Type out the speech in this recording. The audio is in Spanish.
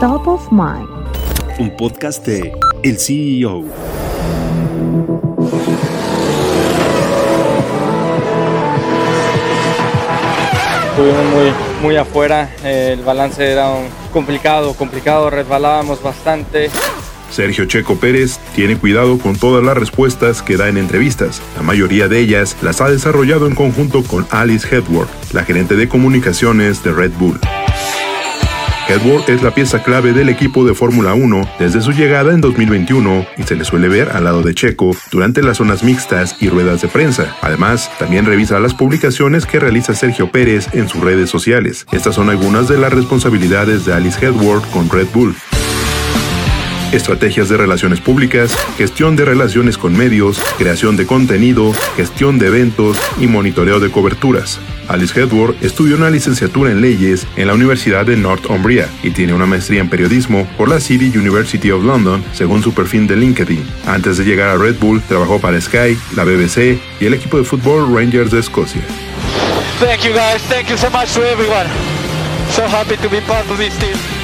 Top of Mind. Un podcast de El CEO. Estuvimos muy, muy afuera, el balance era un complicado, complicado, resbalábamos bastante. Sergio Checo Pérez tiene cuidado con todas las respuestas que da en entrevistas. La mayoría de ellas las ha desarrollado en conjunto con Alice Hedworth, la gerente de comunicaciones de Red Bull. Hedworth es la pieza clave del equipo de Fórmula 1 desde su llegada en 2021 y se le suele ver al lado de Checo durante las zonas mixtas y ruedas de prensa. Además, también revisa las publicaciones que realiza Sergio Pérez en sus redes sociales. Estas son algunas de las responsabilidades de Alice Hedworth con Red Bull estrategias de relaciones públicas, gestión de relaciones con medios, creación de contenido, gestión de eventos y monitoreo de coberturas. Alice Hedworth estudió una licenciatura en leyes en la Universidad de Northumbria y tiene una maestría en periodismo por la City University of London, según su perfil de LinkedIn. Antes de llegar a Red Bull, trabajó para Sky, la BBC y el equipo de fútbol Rangers de Escocia. Thank you guys, thank you so much to everyone. So happy to be part of this team.